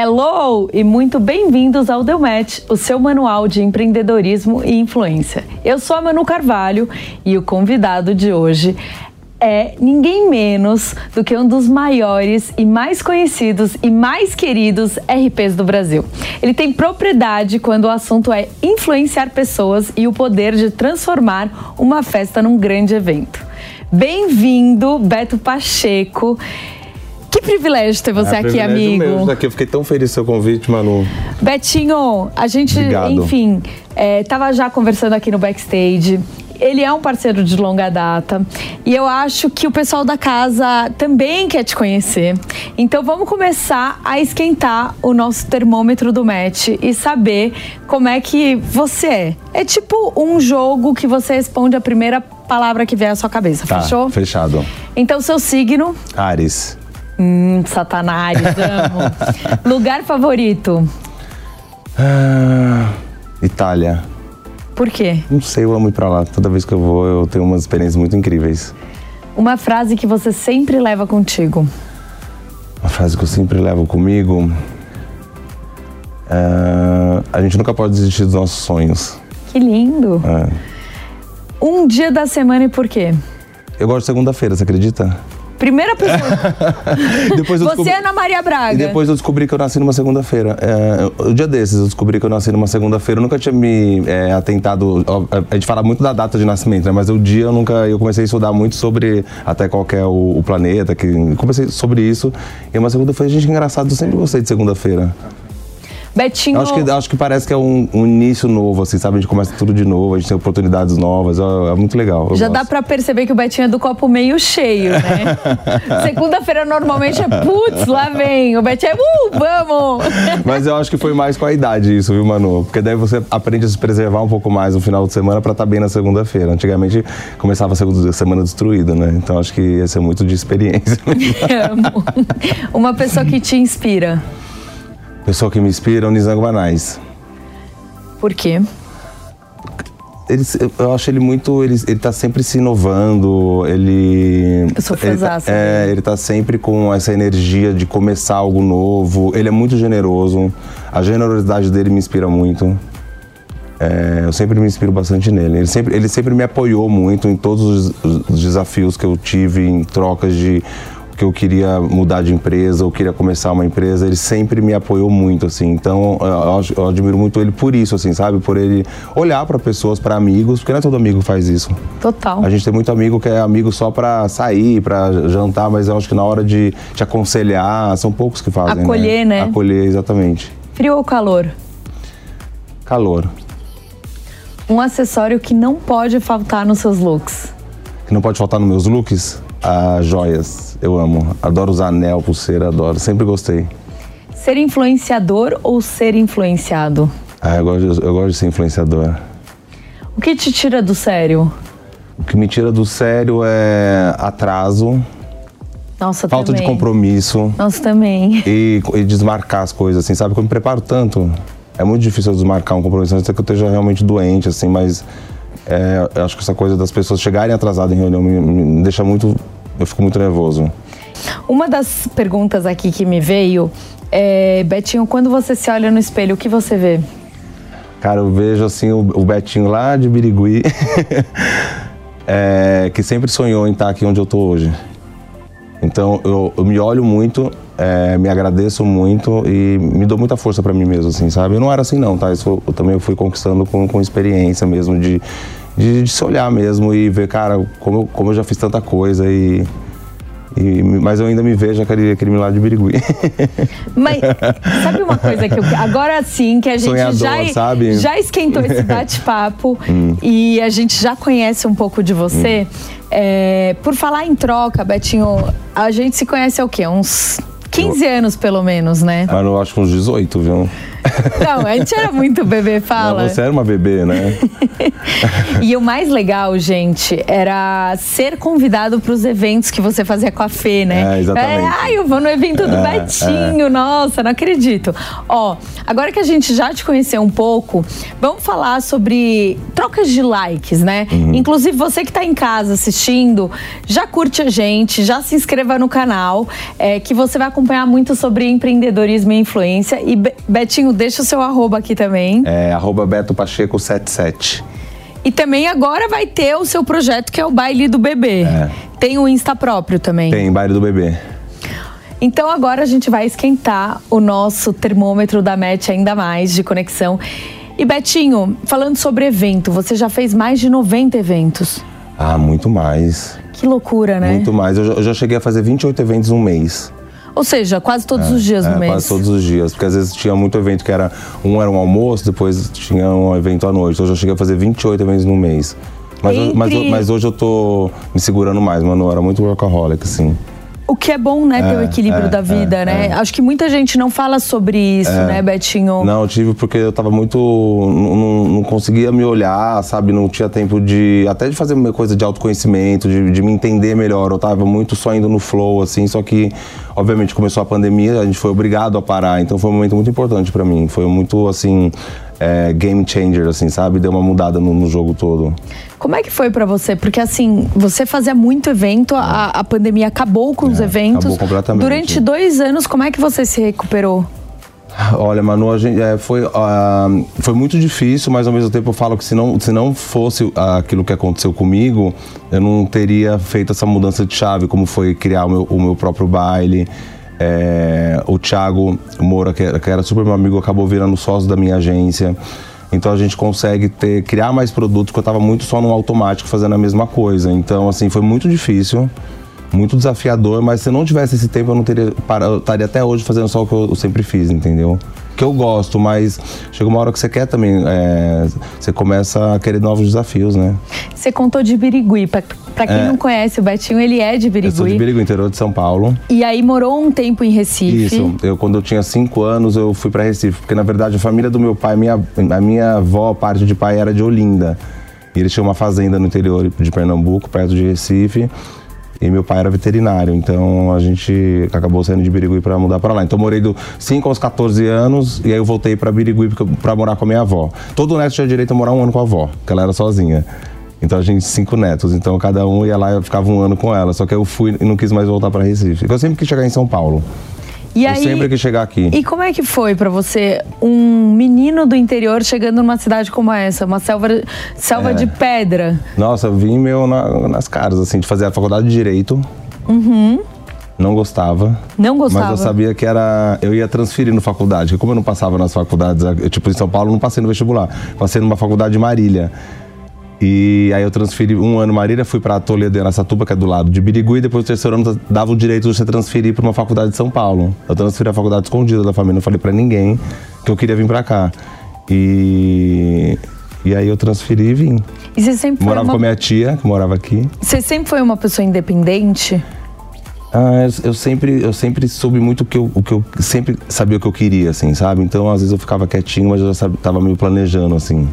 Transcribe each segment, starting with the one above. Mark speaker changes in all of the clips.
Speaker 1: Hello e muito bem-vindos ao The Match, o seu manual de empreendedorismo e influência. Eu sou a Manu Carvalho e o convidado de hoje é ninguém menos do que um dos maiores e mais conhecidos e mais queridos RPs do Brasil. Ele tem propriedade quando o assunto é influenciar pessoas e o poder de transformar uma festa num grande evento. Bem-vindo, Beto Pacheco. Que privilégio ter você
Speaker 2: é,
Speaker 1: aqui, amigo.
Speaker 2: Mesmo, aqui. Eu fiquei tão feliz com seu convite, Manu.
Speaker 1: Betinho, a gente,
Speaker 2: Obrigado.
Speaker 1: enfim, estava é, já conversando aqui no backstage ele é um parceiro de longa data e eu acho que o pessoal da casa também quer te conhecer. Então vamos começar a esquentar o nosso termômetro do match e saber como é que você é. É tipo um jogo que você responde a primeira palavra que vier à sua cabeça,
Speaker 2: tá,
Speaker 1: fechou?
Speaker 2: Fechado.
Speaker 1: Então seu signo?
Speaker 2: Ares.
Speaker 1: Hum, Satanás, amo. Lugar favorito?
Speaker 2: Ah, Itália.
Speaker 1: Por quê?
Speaker 2: Não sei, eu amo ir pra lá. Toda vez que eu vou, eu tenho umas experiências muito incríveis.
Speaker 1: Uma frase que você sempre leva contigo?
Speaker 2: Uma frase que eu sempre levo comigo. É... A gente nunca pode desistir dos nossos sonhos.
Speaker 1: Que lindo!
Speaker 2: É.
Speaker 1: Um dia da semana e por quê?
Speaker 2: Eu gosto de segunda-feira, você acredita?
Speaker 1: Primeira pessoa. depois Você descobri... é Ana Maria Braga.
Speaker 2: E depois eu descobri que eu nasci numa segunda-feira. É, o dia desses eu descobri que eu nasci numa segunda-feira. Eu nunca tinha me é, atentado. A gente fala muito da data de nascimento, né? Mas o dia eu nunca. Eu comecei a estudar muito sobre até qual é o, o planeta. Que, comecei sobre isso. E uma segunda-feira, gente, engraçado. Eu sempre gostei de segunda-feira.
Speaker 1: Betinho.
Speaker 2: Acho que, acho que parece que é um, um, início novo, assim, sabe? A gente começa tudo de novo, a gente tem oportunidades novas, é, é muito legal.
Speaker 1: Já gosto. dá pra perceber que o Betinho é do copo meio cheio, né? Segunda-feira normalmente é putz, lá vem. O Betinho é uh, vamos!
Speaker 2: Mas eu acho que foi mais com a idade isso, viu, Manu? Porque daí você aprende a se preservar um pouco mais no final de semana pra estar tá bem na segunda-feira. Antigamente começava a semana destruída, né? Então acho que ia ser muito de experiência.
Speaker 1: Amo. Uma pessoa que te inspira
Speaker 2: pessoa que me inspira é o Nizam Guanais.
Speaker 1: Por quê?
Speaker 2: Ele, eu acho ele muito. Ele, ele tá sempre se inovando, ele.
Speaker 1: Eu sou fãzaça.
Speaker 2: Ele, é, ele tá sempre com essa energia de começar algo novo. Ele é muito generoso. A generosidade dele me inspira muito. É, eu sempre me inspiro bastante nele. Ele sempre, ele sempre me apoiou muito em todos os, os desafios que eu tive, em trocas de que eu queria mudar de empresa, ou queria começar uma empresa, ele sempre me apoiou muito, assim. Então, eu, eu admiro muito ele por isso, assim, sabe? Por ele olhar para pessoas, para amigos, porque não é todo amigo que faz isso.
Speaker 1: Total.
Speaker 2: A gente tem muito amigo que é amigo só para sair, para jantar, mas eu acho que na hora de te aconselhar, são poucos que fazem.
Speaker 1: Né? Acolher, né?
Speaker 2: né? Acolher, exatamente.
Speaker 1: Frio ou calor?
Speaker 2: Calor.
Speaker 1: Um acessório que não pode faltar nos seus looks.
Speaker 2: Que não pode faltar nos meus looks? As joias eu amo. Adoro usar anel, pulseira, adoro. Sempre gostei.
Speaker 1: Ser influenciador ou ser influenciado?
Speaker 2: Ah, eu gosto, de, eu gosto de ser influenciador.
Speaker 1: O que te tira do sério?
Speaker 2: O que me tira do sério é atraso.
Speaker 1: Nossa,
Speaker 2: falta
Speaker 1: também.
Speaker 2: de compromisso.
Speaker 1: Nossa, também.
Speaker 2: E, e, desmarcar as coisas, assim, sabe? Porque eu me preparo tanto. É muito difícil eu desmarcar um compromisso, a ser que eu esteja realmente doente, assim, mas é, eu acho que essa coisa das pessoas chegarem atrasadas em reunião me, me deixa muito eu fico muito nervoso.
Speaker 1: Uma das perguntas aqui que me veio é, Betinho, quando você se olha no espelho, o que você vê?
Speaker 2: Cara, eu vejo assim o, o Betinho lá de Birigui, é, que sempre sonhou em estar aqui onde eu estou hoje. Então eu, eu me olho muito, é, me agradeço muito e me dou muita força para mim mesmo, assim, sabe? Eu não era assim não, tá? Isso eu também fui conquistando com, com experiência mesmo de de, de, se olhar mesmo e ver, cara, como, como eu já fiz tanta coisa e. E, mas eu ainda me vejo aquele, aquele milagre de Birigui.
Speaker 1: Mas sabe uma coisa que eu. Agora sim, que a gente
Speaker 2: Sonhador,
Speaker 1: já,
Speaker 2: sabe?
Speaker 1: já esquentou esse bate-papo hum. e a gente já conhece um pouco de você. Hum. É, por falar em troca, Betinho, a gente se conhece há o quê? Uns 15 eu, anos, pelo menos, né?
Speaker 2: Mas eu acho que uns 18, viu?
Speaker 1: Não, a gente era muito bebê, fala.
Speaker 2: Não, você era uma bebê, né?
Speaker 1: e o mais legal, gente, era ser convidado para os eventos que você fazia com a Fê, né?
Speaker 2: É, exatamente. É,
Speaker 1: ai, eu vou no evento do é, Betinho, é. nossa, não acredito. Ó, agora que a gente já te conheceu um pouco, vamos falar sobre trocas de likes, né? Uhum. Inclusive, você que está em casa assistindo, já curte a gente, já se inscreva no canal, é, que você vai acompanhar muito sobre empreendedorismo e influência. E Betinho, deixa o seu arroba aqui também.
Speaker 2: É, arroba Beto Pacheco 77.
Speaker 1: E também agora vai ter o seu projeto que é o Baile do Bebê. É. Tem o Insta próprio também.
Speaker 2: Tem, Baile do Bebê.
Speaker 1: Então agora a gente vai esquentar o nosso termômetro da MET ainda mais de conexão. E Betinho, falando sobre evento, você já fez mais de 90 eventos.
Speaker 2: Ah, muito mais.
Speaker 1: Que loucura, né?
Speaker 2: Muito mais. Eu já, eu já cheguei a fazer 28 eventos um mês.
Speaker 1: Ou seja, quase todos é, os dias no é, mês.
Speaker 2: Quase todos os dias, porque às vezes tinha muito evento que era um era um almoço, depois tinha um evento à noite. Então eu já cheguei a fazer 28 eventos no mês. Mas, Entre... mas, mas, hoje eu tô me segurando mais, mano. Eu era muito workaholic, assim.
Speaker 1: O que é bom, né, é, ter o equilíbrio é, da vida, é, né? É. Acho que muita gente não fala sobre isso, é. né, Betinho?
Speaker 2: Não, eu tive porque eu tava muito. Não, não, conseguia me olhar, sabe? Não tinha tempo de. Até de fazer uma coisa de autoconhecimento, de, de me entender melhor. Eu tava muito só indo no flow, assim. Só que, obviamente, começou a pandemia, a gente foi obrigado a parar. Então foi um momento muito importante para mim. Foi muito, assim é, game changer, assim, sabe? Deu uma mudada no, no jogo todo.
Speaker 1: Como é que foi para você? Porque assim, você fazia muito evento, a, a pandemia acabou com os é, eventos.
Speaker 2: Acabou completamente.
Speaker 1: Durante dois anos, como é que você se recuperou?
Speaker 2: Olha, Manu, a gente, é, foi, uh, foi muito difícil, mas ao mesmo tempo eu falo que se não, se não fosse aquilo que aconteceu comigo, eu não teria feito essa mudança de chave, como foi criar o meu, o meu próprio baile, é, o Thiago Moura, que era, que era, super meu amigo, acabou virando sócio da minha agência. Então a gente consegue ter, criar mais produtos, porque eu estava muito só no automático fazendo a mesma coisa. Então, assim, foi muito difícil, muito desafiador, mas se eu não tivesse esse tempo, eu não teria. Eu estaria até hoje fazendo só o que eu sempre fiz, entendeu? Que eu gosto, mas chega uma hora que você quer também, é, você começa a querer novos desafios, né?
Speaker 1: Você contou de Birigui, pra, pra quem é. não conhece, o Betinho, ele é de Birigui. Eu
Speaker 2: sou de Birigui, interior de São Paulo.
Speaker 1: E aí morou um tempo em Recife.
Speaker 2: Isso, eu quando eu tinha cinco anos eu fui para Recife, porque na verdade a família do meu pai, minha, a minha avó, parte de pai era de Olinda. E eles tinham uma fazenda no interior de Pernambuco, perto de Recife. E meu pai era veterinário, então a gente acabou saindo de Birigui para mudar para lá. Então morei do 5 aos 14 anos e aí eu voltei para Birigui para morar com a minha avó. Todo neto tinha direito a morar um ano com a avó, porque ela era sozinha. Então a gente, cinco netos, então cada um ia lá e ficava um ano com ela. Só que eu fui e não quis mais voltar para Recife. Eu sempre quis chegar em São Paulo. E eu aí, sempre que chegar aqui.
Speaker 1: E como é que foi para você, um menino do interior chegando numa cidade como essa, uma selva, selva é. de pedra?
Speaker 2: Nossa, vim meu na, nas caras, assim, de fazer a faculdade de Direito.
Speaker 1: Uhum.
Speaker 2: Não gostava.
Speaker 1: Não gostava.
Speaker 2: Mas eu sabia que era. Eu ia transferir na faculdade. Como eu não passava nas faculdades, eu, tipo, em São Paulo, não passei no vestibular. Passei numa faculdade de Marília. E aí eu transferi um ano Marília, fui para Toledo em Aracatuba, que é do lado de Birigui, e depois o terceiro ano dava o direito de você transferir para uma faculdade de São Paulo. Eu transferi a faculdade escondida da família, não falei para ninguém que eu queria vir para cá. E e aí eu transferi e vim.
Speaker 1: E você sempre
Speaker 2: Morava
Speaker 1: uma...
Speaker 2: com a minha tia, que morava aqui.
Speaker 1: Você sempre foi uma pessoa independente?
Speaker 2: Ah, eu, sempre, eu sempre soube muito o que eu, o que eu sempre sabia o que eu queria, assim, sabe? Então, às vezes eu ficava quietinho, mas eu já sabia, tava meio planejando, assim.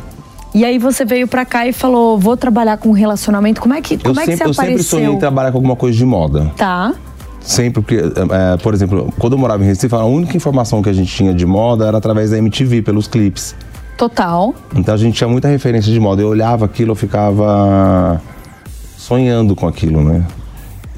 Speaker 1: E aí você veio para cá e falou, vou trabalhar com relacionamento. Como é que, como
Speaker 2: eu
Speaker 1: é
Speaker 2: sempre,
Speaker 1: que você
Speaker 2: eu
Speaker 1: apareceu?
Speaker 2: Eu sempre sonhei em trabalhar com alguma coisa de moda.
Speaker 1: Tá.
Speaker 2: Sempre, porque, é, por exemplo, quando eu morava em Recife, a única informação que a gente tinha de moda era através da MTV, pelos clipes.
Speaker 1: Total.
Speaker 2: Então a gente tinha muita referência de moda. Eu olhava aquilo, eu ficava sonhando com aquilo, né?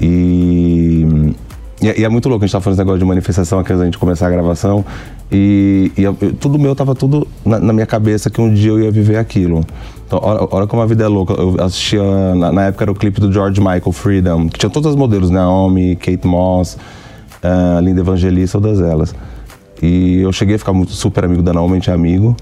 Speaker 2: E, e, é, e é muito louco, a gente tá falando esse negócio de manifestação aqui antes da gente começar a gravação. E, e eu, tudo meu tava tudo na, na, minha cabeça que um dia eu ia viver aquilo. Então, olha, olha como a vida é louca. Eu assistia, na, na, época era o clipe do George Michael, Freedom, que tinha todas as modelos, Naomi, Kate Moss, uh, Linda Evangelista, todas elas. E eu cheguei a ficar muito super amigo da Naomi, a gente é amigo.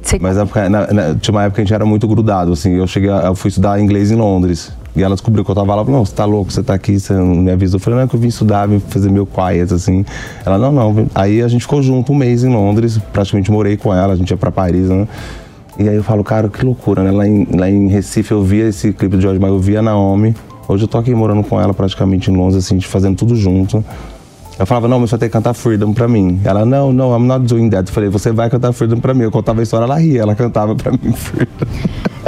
Speaker 2: Sim. Mas na, na, tinha uma época que a gente era muito grudado, assim. Eu cheguei, eu fui estudar inglês em Londres. E ela descobriu que eu tava lá, falou, não, você tá louco, você tá aqui, você não me avisou. Eu falei, não, é que eu vim estudar, vim fazer meu quiet, assim. Ela, não, não. Aí a gente ficou junto um mês em Londres, praticamente morei com ela, a gente ia pra Paris, né? E aí eu falo, cara, que loucura, né? Lá em, lá em Recife eu via esse clipe de George Michael, eu via a Naomi. Hoje eu tô aqui morando com ela praticamente em Londres, assim, fazendo tudo junto. Eu falava, não, mas você vai ter que cantar Freedom pra mim. Ela, não, não, I'm not doing that. Eu falei, você vai cantar Freedom pra mim. Eu contava a história, ela ria, ela cantava pra mim Freedom.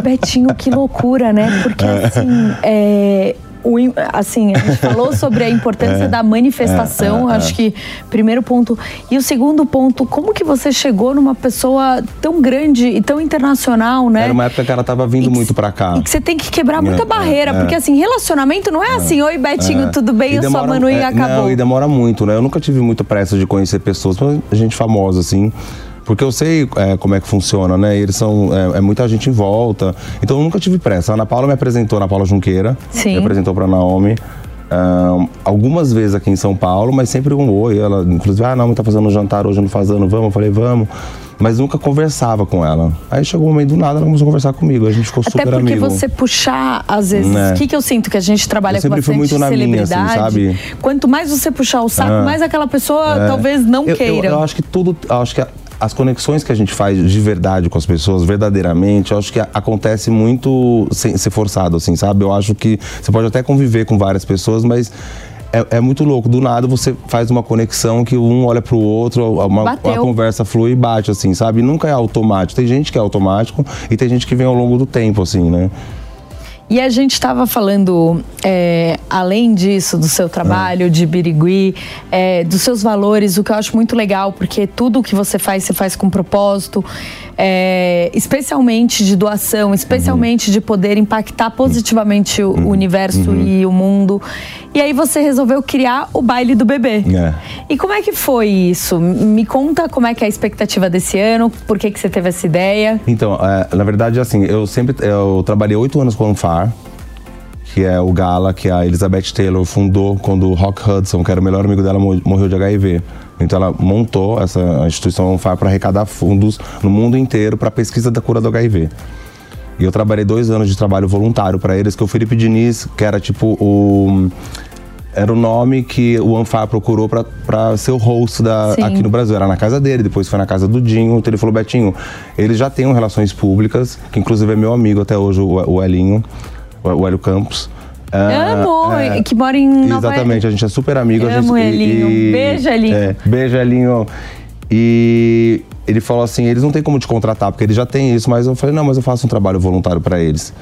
Speaker 1: Betinho, que loucura, né? Porque assim, é, o, assim, a gente falou sobre a importância é, da manifestação, é, é, acho que primeiro ponto. E o segundo ponto, como que você chegou numa pessoa tão grande e tão internacional, né?
Speaker 2: Era uma época que ela tava vindo muito pra cá.
Speaker 1: E que você tem que quebrar muita é, barreira, é, porque assim, relacionamento não é, assim, oi Betinho, tudo bem, e eu demora, sou a Manu e acabou.
Speaker 2: Não, e demora muito, né? Eu nunca tive muita pressa de conhecer pessoas, gente famosa, assim. Porque eu sei é, como é que funciona, né? Eles são. É, é, muita gente em volta. Então eu nunca tive pressa. A Ana Paula me apresentou, Ana Paula Junqueira. Sim. Me apresentou pra Naomi. Um, algumas vezes aqui em São Paulo, mas sempre um oi. Ela, inclusive, ah, não, tá fazendo um jantar hoje no Fazano, vamos? Eu falei, vamos. Mas nunca conversava com ela. Aí chegou um momento do nada, ela começou a conversar comigo. A gente ficou
Speaker 1: Até
Speaker 2: super amigo.
Speaker 1: Até porque você puxar, às vezes, né. o que, que eu sinto que a gente trabalha com bastante muito na celebridade. Minha, assim, sabe? Quanto mais você puxar o saco, ah. mais aquela pessoa é. talvez não
Speaker 2: eu,
Speaker 1: queira.
Speaker 2: Eu, eu, acho que tudo, acho que as conexões que a gente faz de verdade com as pessoas, verdadeiramente, eu acho que acontece muito sem ser forçado, assim, sabe? Eu acho que você pode até conviver com várias pessoas, mas é, é, muito louco. Do nada você faz uma conexão que um olha pro outro, uma, a conversa flui e bate, assim, sabe? Nunca é automático. Tem gente que é automático e tem gente que vem ao longo do tempo, assim, né?
Speaker 1: E a gente estava falando, é, além disso, do seu trabalho, de Birigui, é, dos seus valores, o que eu acho muito legal, porque tudo que você faz, você faz com propósito é, especialmente de doação, especialmente uhum. de poder impactar positivamente o uhum. universo uhum. e o mundo. E aí você resolveu criar o baile do bebê. É. E como é que foi isso? Me conta como é que é a expectativa desse ano, por que, que você teve essa ideia?
Speaker 2: Então, é, na verdade, assim, eu sempre eu trabalhei oito anos com o Que é o gala que a Elizabeth Taylor fundou quando o Rock Hudson, que era o melhor amigo dela, morreu de HIV. Então ela montou essa instituição para arrecadar fundos no mundo inteiro para a pesquisa da cura do HIV. E eu trabalhei dois anos de trabalho voluntário para eles, que o Felipe Diniz, que era tipo o era o nome que o Anfar procurou para ser o host da, aqui no Brasil. Era na casa dele, depois foi na casa do Dinho. Então ele falou: Betinho, eles já têm relações públicas, que inclusive é meu amigo até hoje, o, o Elinho, o Hélio Campos.
Speaker 1: Ah, Amo, é, que mora em
Speaker 2: Nova Exatamente, a gente é super amigo.
Speaker 1: Amo
Speaker 2: gente,
Speaker 1: Elinho, e, beijo Elinho. É,
Speaker 2: beijo Elinho. E ele falou assim, eles não têm como te contratar, porque eles já têm isso, mas eu falei, não, mas eu faço um trabalho voluntário para eles.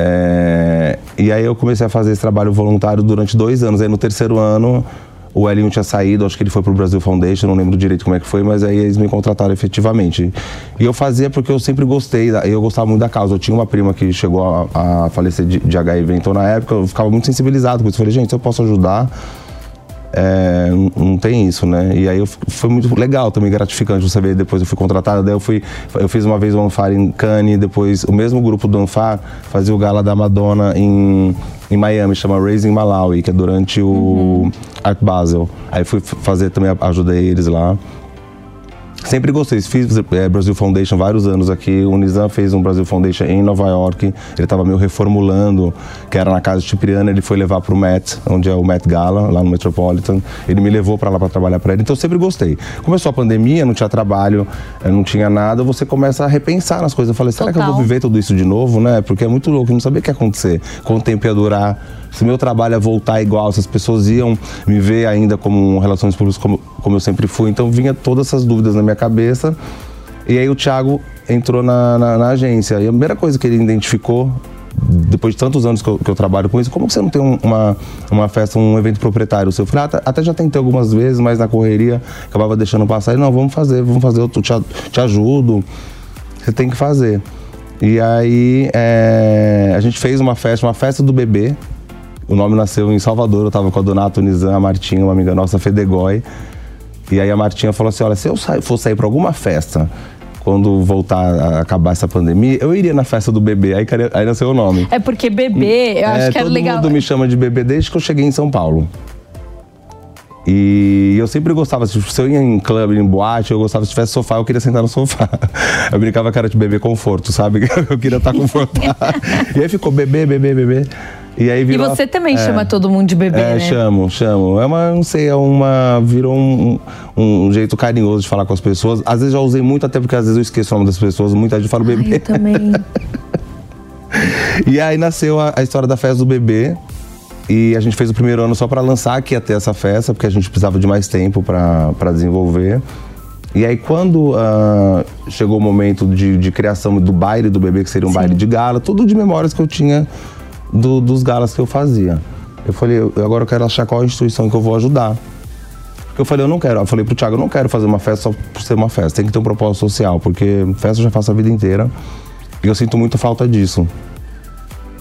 Speaker 2: É, e aí eu comecei a fazer esse trabalho voluntário durante dois anos. Aí no terceiro ano o Elinho tinha saído, acho que ele foi pro Brasil Foundation, não lembro direito como é que foi, mas aí eles me contrataram efetivamente. E eu fazia porque eu sempre gostei, eu gostava muito da causa. Eu tinha uma prima que chegou a, a falecer de, de, HIV, então na época eu ficava muito sensibilizado com isso. Eu falei, gente, se eu posso ajudar, é, não tem isso, né? E aí eu, foi muito legal também, gratificante você ver. Depois eu fui contratado, daí eu fui, eu fiz uma vez o Anfar em Cannes, depois o mesmo grupo do Anfar fazia o gala da Madonna em, em Miami, chama Raising Malawi, que é durante o uhum. Art Basel. Aí fui fazer também, ajudei eles lá. Sempre gostei. Fiz é, Brasil Foundation vários anos aqui. O Nizam fez um Brasil Foundation em Nova York. Ele estava meio reformulando, que era na casa de Cipriano. Ele foi levar para o Met, onde é o Met Gala, lá no Metropolitan. Ele me levou para lá para trabalhar para ele. Então eu sempre gostei. Começou a pandemia, não tinha trabalho, eh, não tinha nada. Você começa a repensar nas coisas. Eu falei, será Total. que eu vou viver tudo isso de novo, né? Porque é muito louco. Eu não sabia o que ia acontecer. Quanto tempo ia durar se meu trabalho é voltar igual, se as pessoas iam me ver ainda como relações públicas como, como eu sempre fui. Então vinha todas essas dúvidas na minha cabeça. E aí o Thiago entrou na, na, na agência. E a primeira coisa que ele identificou depois de tantos anos que eu, que eu, trabalho com isso, como você não tem uma, uma festa, um evento proprietário seu? Eu falei, ah, até já tentei algumas vezes, mas na correria acabava deixando passar. Ele, não, vamos fazer, vamos fazer, eu te, te ajudo. Você tem que fazer. E aí é, a gente fez uma festa, uma festa do bebê, o nome nasceu em Salvador, eu estava com a Donato Nizam, a Martinha, uma amiga nossa, Fedegói. E aí a Martinha falou assim: olha, se eu for sair para alguma festa quando voltar a acabar essa pandemia, eu iria na festa do bebê. Aí, aí nasceu o nome.
Speaker 1: É porque bebê, eu acho é, que era legal.
Speaker 2: Todo mundo me chama de bebê desde que eu cheguei em São Paulo. E eu sempre gostava, se eu ia em clube, em boate, eu gostava, se tivesse sofá, eu queria sentar no sofá. Eu brincava que era de bebê conforto, sabe? Eu queria estar confortável. e aí ficou bebê, bebê, bebê.
Speaker 1: E aí virou. E você também é, chama todo mundo de bebê, é,
Speaker 2: né? chamo, chamo. É uma, não sei, é uma. Virou um, um, um, jeito carinhoso de falar com as pessoas. Às vezes já usei muito, até porque às vezes eu esqueço o nome das pessoas, muita gente fala bebê.
Speaker 1: eu também.
Speaker 2: e aí nasceu a, a história da festa do bebê. E a gente fez o primeiro ano só para lançar que ia ter essa festa, porque a gente precisava de mais tempo para desenvolver. E aí, quando uh, chegou o momento de, de, criação do baile do bebê, que seria um Sim. baile de gala, tudo de memórias que eu tinha do, dos galas que eu fazia. Eu falei, eu, agora eu quero achar qual instituição que eu vou ajudar. Porque eu falei, eu não quero. Eu falei pro Thiago, eu não quero fazer uma festa só por ser uma festa. Tem que ter um propósito social, porque festa eu já faço a vida inteira. E eu sinto muita falta disso.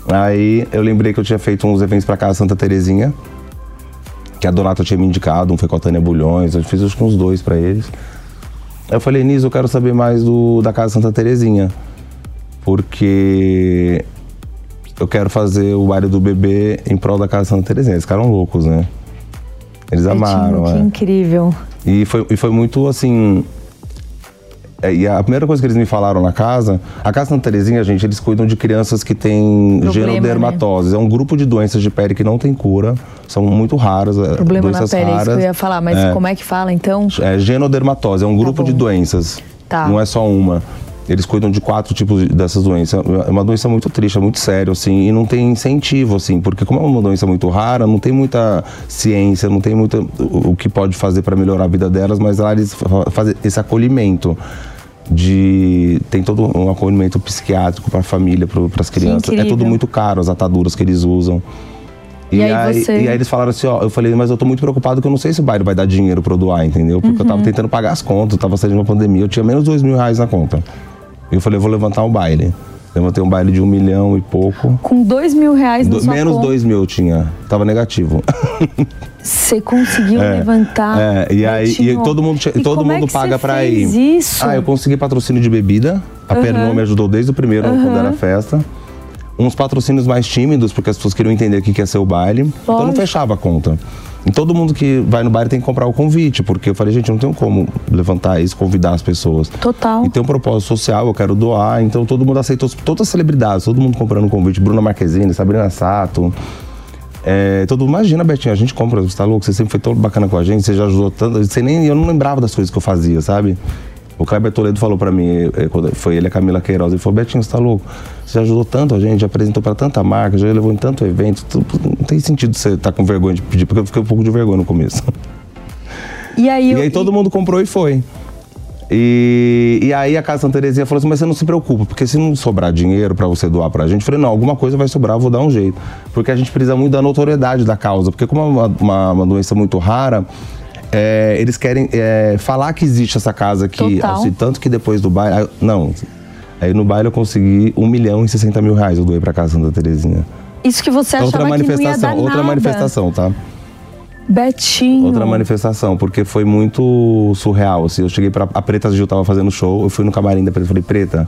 Speaker 2: Aí eu lembrei que eu tinha feito uns eventos para casa Santa Terezinha, que a Donata tinha me indicado, um foi com a Tânia Bulhões, eu fiz uns dois para eles. Aí eu falei, Niso, eu quero saber mais do, da Casa Santa Terezinha. Porque eu quero fazer o baile do bebê em prol da Casa Santa Terezinha. Eles ficaram loucos, né? Eles amaram.
Speaker 1: Que
Speaker 2: é.
Speaker 1: incrível.
Speaker 2: E foi, e foi muito assim. É, e a primeira coisa que eles me falaram na casa, a Casa Santa Terezinha, gente, eles cuidam de crianças que têm Problema, genodermatose. Né? É um grupo de doenças de pele que não tem cura, são muito raras. É,
Speaker 1: Problema na pele,
Speaker 2: raras.
Speaker 1: É isso que eu ia falar, mas é, como é que fala então?
Speaker 2: É genodermatose, é um tá grupo tá de doenças. Tá. Não é só uma. Eles cuidam de quatro tipos dessas doenças. É uma doença muito triste, é muito sério, assim, e não tem incentivo, assim, porque como é uma doença muito rara, não tem muita ciência, não tem muito o que pode fazer para melhorar a vida delas, mas lá eles fazem esse acolhimento de tem todo um acolhimento psiquiátrico para a família, para as crianças. É tudo muito caro as ataduras que eles usam.
Speaker 1: E, e, aí, você...
Speaker 2: e aí eles falaram assim, ó, eu falei, mas eu tô muito preocupado que eu não sei se o bairro vai dar dinheiro para eu doar, entendeu? Porque uhum. eu tava uhum. tentando pagar as contas, tava saindo de uma pandemia, eu tinha menos dois mil reais na conta. Eu falei, eu vou levantar um baile. Levantei um baile de um milhão e pouco.
Speaker 1: Com dois mil reais no Do,
Speaker 2: Menos
Speaker 1: conta.
Speaker 2: dois mil eu tinha. Tava negativo.
Speaker 1: Você conseguiu é, levantar.
Speaker 2: É, e aí e todo mundo, e todo mundo é paga pra ir.
Speaker 1: Isso?
Speaker 2: Ah, eu consegui patrocínio de bebida. A uhum. Me ajudou desde o primeiro, uhum. quando era festa. Uns patrocínios mais tímidos, porque as pessoas queriam entender o que ia ser o baile. Lógico. Então não fechava a conta. Todo mundo que vai no baile tem que comprar o convite, porque eu falei, gente, não tenho como levantar isso, convidar as pessoas.
Speaker 1: Total.
Speaker 2: E tem um propósito social, eu quero doar, então todo mundo aceitou, todas as celebridades, todo mundo comprando o convite. Bruna Marquezine, Sabrina Sato. É, todo mundo, imagina, Betinho, a gente compra, você tá louco? Você sempre foi tão bacana com a gente, você já ajudou tanto. Você nem, eu não lembrava das coisas que eu fazia, sabe? O Kleber Toledo falou para mim, eh, foi ele a Camila Queiroz, ele falou, Betinho, você tá louco? Você já ajudou tanto a gente, já apresentou para tanta marca, já levou em tanto evento, não tem sentido você estar tá com vergonha de pedir, porque eu fiquei um pouco de vergonha no começo.
Speaker 1: E aí,
Speaker 2: e aí todo mundo comprou e foi. E, e aí a Casa Santa Terezinha falou assim, mas você não se preocupa, porque se não sobrar dinheiro para você doar pra gente, eu falei, não, alguma coisa vai sobrar, eu vou dar um jeito. Porque a gente precisa muito da notoriedade da causa, porque como é uma, uma, uma doença muito rara, é, eles querem é, falar que existe essa casa aqui, assim, tanto que depois do baile. Não. Aí no baile eu consegui 1 milhão e 60 mil reais eu doei pra casa Santa Terezinha.
Speaker 1: Isso que você achava
Speaker 2: outra manifestação,
Speaker 1: que ia dar
Speaker 2: Outra
Speaker 1: nada.
Speaker 2: manifestação, tá?
Speaker 1: Betinho.
Speaker 2: Outra manifestação, porque foi muito surreal. Assim, eu cheguei pra. A Preta Gil tava fazendo show, eu fui no camarim da Preta e falei, Preta.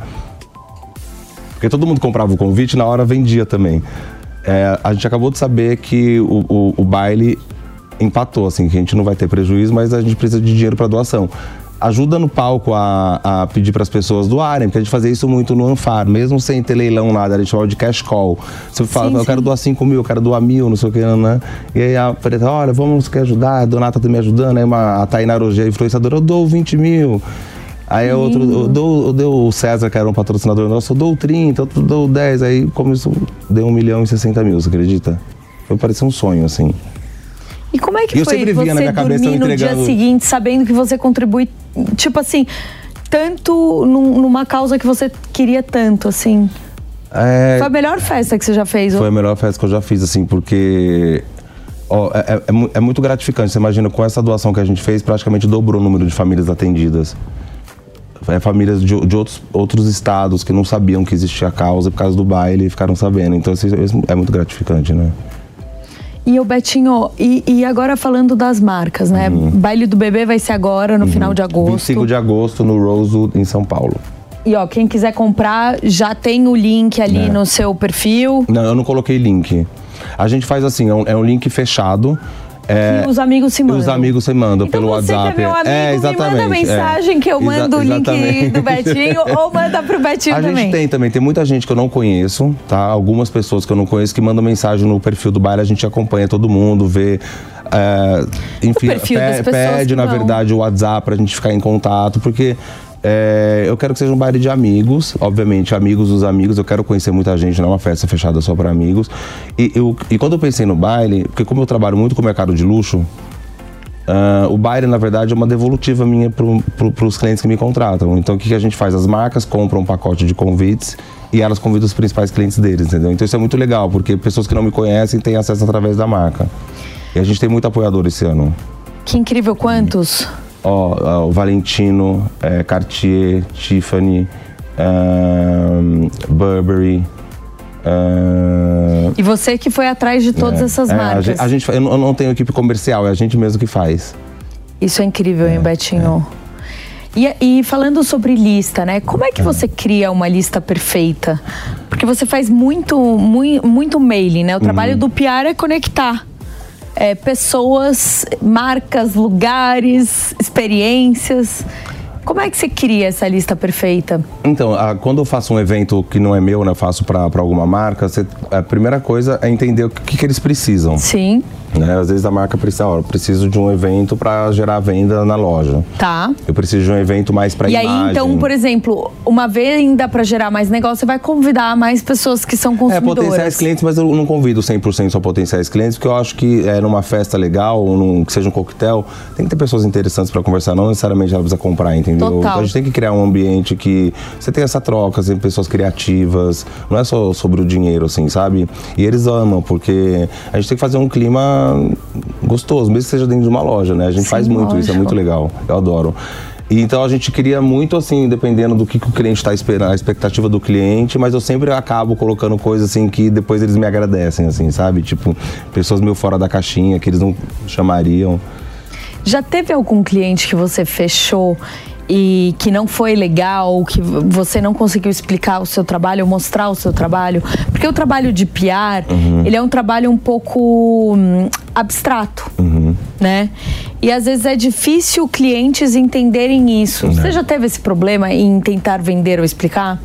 Speaker 2: Porque todo mundo comprava o convite na hora vendia também. É, a gente acabou de saber que o, o, o baile empatou, assim, que a gente não vai ter prejuízo, mas a gente precisa de dinheiro para doação. Ajuda no palco a, a pedir para as pessoas doarem, porque a gente fazia isso muito no Anfar, mesmo sem ter leilão nada, a gente chamava de cash call. Você fala, sim, eu quero doar 5 mil, eu quero doar mil, não sei o que, né? E aí a preta, olha, vamos, quer ajudar? A Donata tá me ajudando, aí uma, a Tainá Rogê, influenciadora, eu dou 20 mil. Aí outro, eu dou, eu dou o César, que era um patrocinador nosso, eu dou 30, eu dou 10, aí começou, deu 1 milhão e 60 mil, você acredita? Foi parecer um sonho, assim.
Speaker 1: E como é que eu foi você na minha cabeça dormir no dia seguinte sabendo que você contribui, tipo assim, tanto num, numa causa que você queria tanto, assim? É... Foi a melhor festa que você já fez?
Speaker 2: Foi ou? a melhor festa que eu já fiz, assim, porque ó, é, é, é, muito gratificante. Você imagina, com essa doação que a gente fez, praticamente dobrou o número de famílias atendidas. É, famílias de, de outros, outros estados que não sabiam que existia a causa por causa do baile e ficaram sabendo. Então, assim, é muito gratificante, né?
Speaker 1: E o Betinho, e, e, agora falando das marcas, né? Uhum. Baile do Bebê vai ser agora, no uhum. final de agosto.
Speaker 2: 25 de agosto, no Rosewood, em São Paulo.
Speaker 1: E ó, quem quiser comprar, já tem o link ali é. no seu perfil.
Speaker 2: Não, eu não coloquei link. A gente faz assim, é um, é um link fechado.
Speaker 1: É, os amigos se mandam.
Speaker 2: Os amigos se mandam
Speaker 1: então
Speaker 2: pelo
Speaker 1: você
Speaker 2: WhatsApp.
Speaker 1: Que é meu amigo, é, exatamente. Me manda mensagem é. que eu mando o link do Betinho ou manda pro Betinho
Speaker 2: a
Speaker 1: também.
Speaker 2: A gente tem também, tem muita gente que eu não conheço, tá? Algumas pessoas que eu não conheço que mandam mensagem no perfil do baile, a gente acompanha todo mundo, vê. É, enfim,
Speaker 1: pede,
Speaker 2: na verdade, o WhatsApp pra gente ficar em contato, porque É, eu quero que seja um baile de amigos, obviamente, amigos dos amigos. Eu quero conhecer muita gente, não é uma festa fechada só para amigos. E, eu, e quando eu pensei no baile, porque como eu trabalho muito com o mercado de luxo, Uh, o baile, na verdade, é uma devolutiva minha para pro, os clientes que me contratam. Então, o que, que, a gente faz? As marcas compram um pacote de convites e elas convidam os principais clientes deles, entendeu? Então, isso é muito legal, porque pessoas que não me conhecem têm acesso através da marca. E a gente tem muito apoiador esse ano.
Speaker 1: Que incrível, quantos?
Speaker 2: Ó, o Valentino, é, Cartier, Tiffany, um, Burberry,
Speaker 1: Uh... E você que foi atrás de todas é, essas
Speaker 2: é,
Speaker 1: marcas.
Speaker 2: A gente, eu não tenho equipe comercial, é a gente mesmo que faz.
Speaker 1: Isso é incrível, hein, é, Betinho? É. E, e, falando sobre lista, né? Como é que você cria uma lista perfeita? Porque você faz muito, muito, muito mailing, né? O trabalho uhum. do PR é conectar é, pessoas, marcas, lugares, experiências. Como é que você cria essa lista perfeita?
Speaker 2: Então, a, quando eu faço um evento que não é meu, né, faço para alguma marca, você, a primeira coisa é entender o que, que eles precisam.
Speaker 1: Sim.
Speaker 2: Né? Às vezes a marca precisa, ó, eu preciso de um evento para gerar venda na loja.
Speaker 1: Tá.
Speaker 2: Eu preciso de um evento mais para imagem.
Speaker 1: E aí, então, por exemplo, uma venda para gerar mais negócio, você vai convidar mais pessoas que são consumidoras.
Speaker 2: É, potenciais clientes, mas eu não convido 100% só potenciais clientes, porque eu acho que é, numa festa legal, num, que seja um coquetel, tem que ter pessoas interessantes para conversar, não necessariamente ela precisa comprar, entendeu? Total. Então a gente tem que criar um ambiente que você tem essa troca, tem pessoas criativas, não é só sobre o dinheiro, assim, sabe? E eles amam, porque a gente tem que fazer um clima gostoso, mesmo que seja dentro de uma loja, né? A gente Sim, faz muito lógico. isso, é muito legal. Eu adoro. E então a gente cria muito assim, dependendo do que, que o cliente está esperando, a expectativa do cliente, mas eu sempre acabo colocando coisas assim que depois eles me agradecem, assim, sabe? Tipo, pessoas meio fora da caixinha, que eles não chamariam.
Speaker 1: Já teve algum cliente que você fechou e que não foi legal, que você não conseguiu explicar o seu trabalho, mostrar o seu trabalho, porque o trabalho de PR, uhum. ele é um trabalho um pouco hum, abstrato, uhum. né? E às vezes é difícil clientes entenderem isso. Uhum. Você já teve esse problema em tentar vender ou explicar?